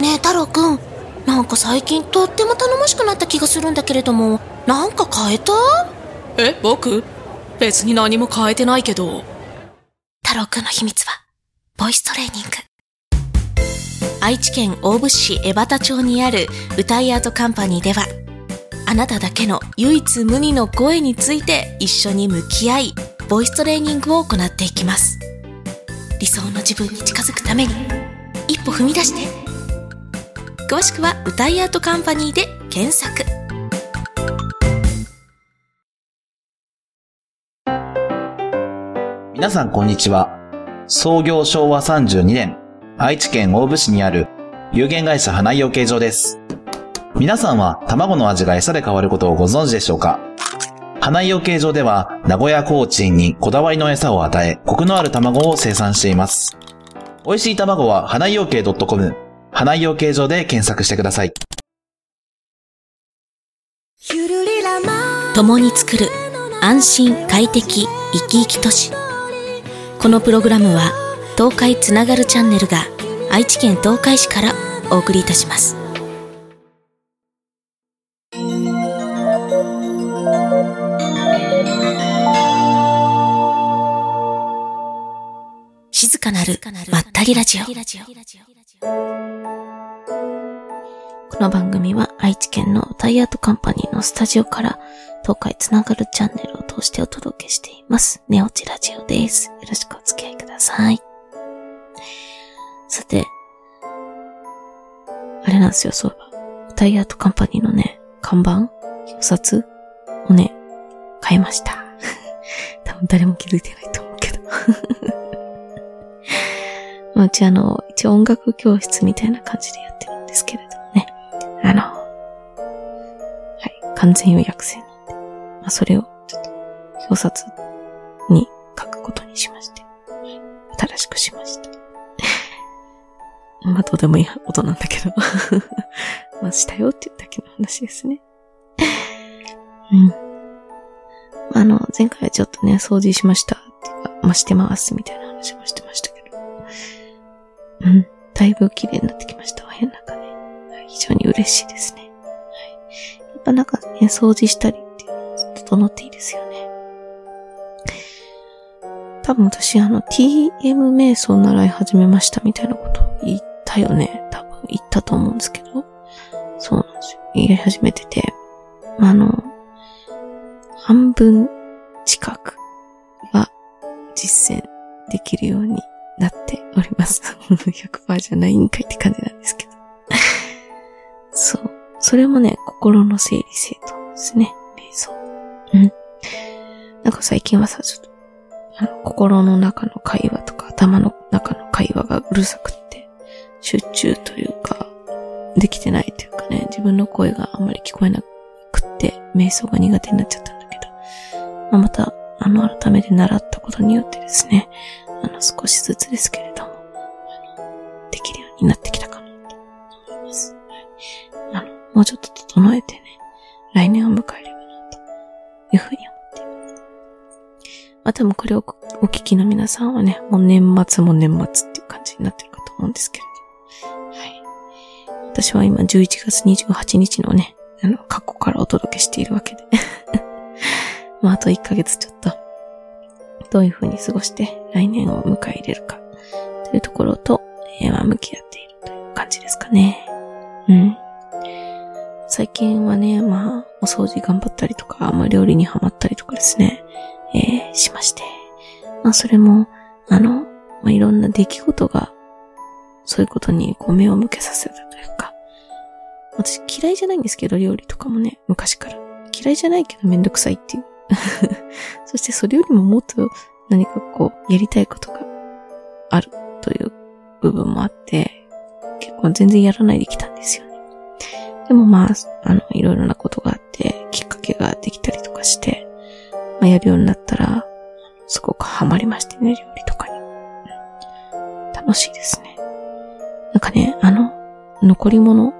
ねえ太郎くん。なんか最近とっても頼もしくなった気がするんだけれども。なんか変えた？え、僕？別に何も変えてないけど。太郎くんの秘密はボイストレーニング。愛知県大府市江端町にある歌いアートカンパニーではあなただけの唯一無二の声について一緒に向き合いボイストレーニングを行っていきます。理想の自分に近づくために一歩踏み出して詳しくは歌いアートカンパニーで検索皆さんこんにちは。創業昭和32年、愛知県大府市にある有限会社花井養鶏場です。皆さんは卵の味が餌で変わることをご存知でしょうか？花井養鶏場では名古屋コーチンにこだわりの餌を与え、コクのある卵を生産しています。美味しい卵は花井養鶏 .com、花井養鶏場で検索してください。共に作る安心快適生き生き都市このプログラムは東海つながるチャンネルが愛知県東海市からお送りいたします静かなるまったりラジオこの番組は愛知県のタイアートカンパニーのスタジオから東海つながるチャンネルを通してお届けしています。ネオチラジオです。よろしくお付き合いください。さて、あれなんですよ、そういえば。タイアートカンパニーのね、看板表札をね、変えました。多分誰も気づいてないと思うけど。まあうちあの、一応音楽教室みたいな感じでやってるんですけれどもね。あの、はい、完全予約制なんで、まあ、それをちょっと表札に書くことにしまして、はい新しくしました。まあ、どうでもいいことなんだけど。まあ、したよっていうだけの話ですね。うん。あの、前回はちょっとね、掃除しました、まあ、してますみたいな話もしてましたけど。うん。だいぶ綺麗になってきました。お部屋の中ね。非常に嬉しいですね。はい。やっぱなんかね、掃除したりっていうのは整っていいですよね。多分私あの TM 瞑想習い始めましたみたいなこと言ったよね。多分言ったと思うんですけど。そうなんですよ。やり始めてて。あの、半分近くは実践できるようになっております。100%じゃないんかいって感じなんですけど。そう。それもね、心の整理整頓ですね。瞑想。うん。なんか最近はさ、ちょっと、心の中の会話とか、頭の中の会話がうるさくって、集中というか、できてないというかね、自分の声があんまり聞こえなくって、瞑想が苦手になっちゃったんだけど、まあ、また、あの、改めて習ったことによってですね、あの、少しずつですけれになってきたかなと思います。あの、もうちょっと整えてね、来年を迎えればな、というふうに思っています。まあ、多分これをお聞きの皆さんはね、もう年末も年末っていう感じになってるかと思うんですけれど。はい。私は今11月28日のね、あの、過去からお届けしているわけで。まあ、あと1ヶ月ちょっと、どういうふうに過ごして来年を迎え入れるか、というところと、えーまあ、向き合っているという感じですかね。うん。最近はね、まあ、お掃除頑張ったりとか、まあ、料理にハマったりとかですね、えーしまして。まあ、それも、あの、まあ、いろんな出来事が、そういうことにこう目を向けさせたというか、私嫌いじゃないんですけど、料理とかもね、昔から。嫌いじゃないけどめんどくさいっていう。そしてそれよりももっと何かこう、やりたいことがあるという部分もあって、結構全然やらないできたんですよね。でもまあ、あの、いろいろなことがあって、きっかけができたりとかして、まあ、やるようになったら、すごくハマりましてね、料理とかに。楽しいですね。なんかね、あの、残り物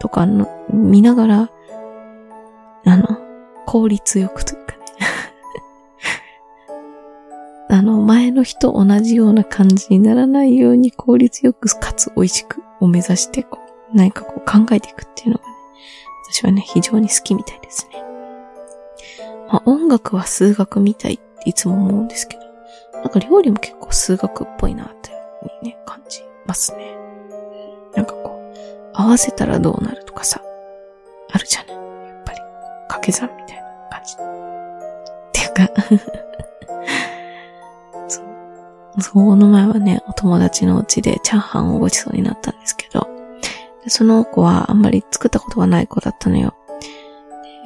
とかの見ながら、あの、効率よく前の日と同じような感じにならないように効率よくかつ美味しくを目指してこう、何かこう考えていくっていうのがね、私はね、非常に好きみたいですね。まあ音楽は数学みたいっていつも思うんですけど、なんか料理も結構数学っぽいなっていうふうにね、感じますね。なんかこう、合わせたらどうなるとかさ、あるじゃない？やっぱり、掛け算みたいな感じ。っていうかそう。その前はね、お友達のうちでチャーハンをごちそうになったんですけど、その子はあんまり作ったことがない子だったのよ。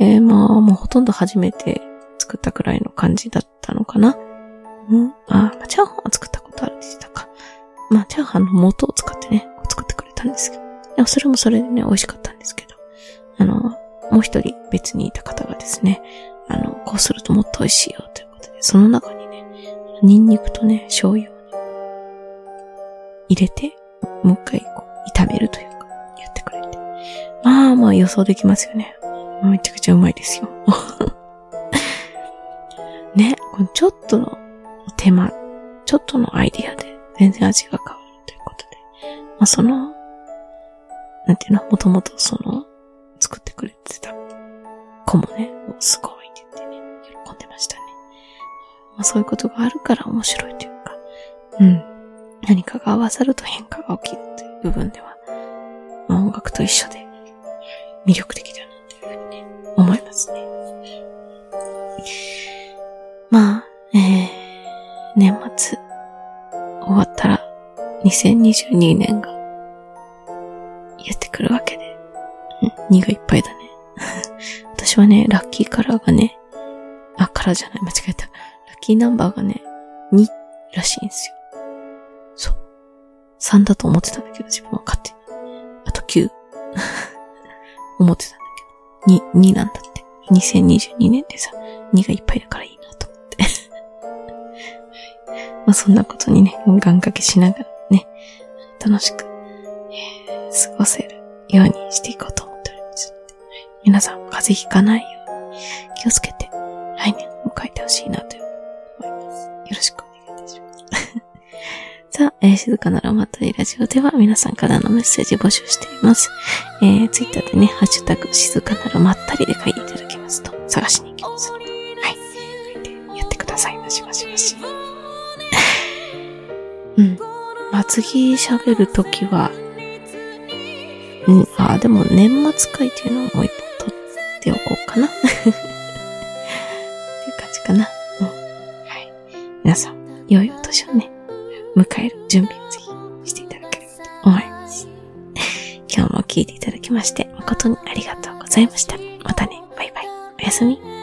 えー、まあ、もうほとんど初めて作ったくらいの感じだったのかな。うんあ、まあ、チャーハンは作ったことあるって言ったか。まあ、チャーハンの素を使ってね、作ってくれたんですけど。でもそれもそれでね、美味しかったんですけど。あの、もう一人別にいた方がですね、あの、こうするともっと美味しいよということで、その中に、ニンニクとね、醤油をね、入れて、もう一回こう、炒めるというか、言ってくれて。まあまあ予想できますよね。めちゃくちゃうまいですよ。ね、このちょっとの手間、ちょっとのアイディアで全然味が変わるということで。まあその、なんていうの、もともとその、作ってくれてた子もね、もうすごいって言ってね、喜んでました。まあそういうことがあるから面白いというか、うん。何かが合わさると変化が起きるという部分では、まあ音楽と一緒で魅力的だなというふうにね、思いますね。まあ、えー、年末終わったら2022年がやってくるわけで、うん、2がいっぱいだね。私はね、ラッキーカラーがね、あ、カラーじゃない、間違えた。キーナンバーがね、2らしいんですよ。そう。3だと思ってたんだけど、自分は勝手に。あと9。思ってたんだけど。2、2なんだって。2022年でさ、2がいっぱいだからいいなと思って。まあそんなことにね、願掛けしながらね、楽しく、えー、過ごせるようにしていこうと思っております。皆さん、風邪ひかないように気をつけて、来年迎えてほしいなさあ、えー、静かならまったりラジオでは皆さんからのメッセージ募集しています。えー、ツイッターでね、ハッシュタグ、静かならまったりで書いていただけますと、探しに行きますので、はい。書いてやってください。ましましまし。うん。まあ、次喋るときは、うん、あ、でも年末会っていうのをもう一本取っておこうかな。っていう感じかな。うん。はい。皆さん、良いお年をね、迎える準備をぜひしていただければと思います。今日も聞いていただきまして、誠にありがとうございました。またね、バイバイ。おやすみ。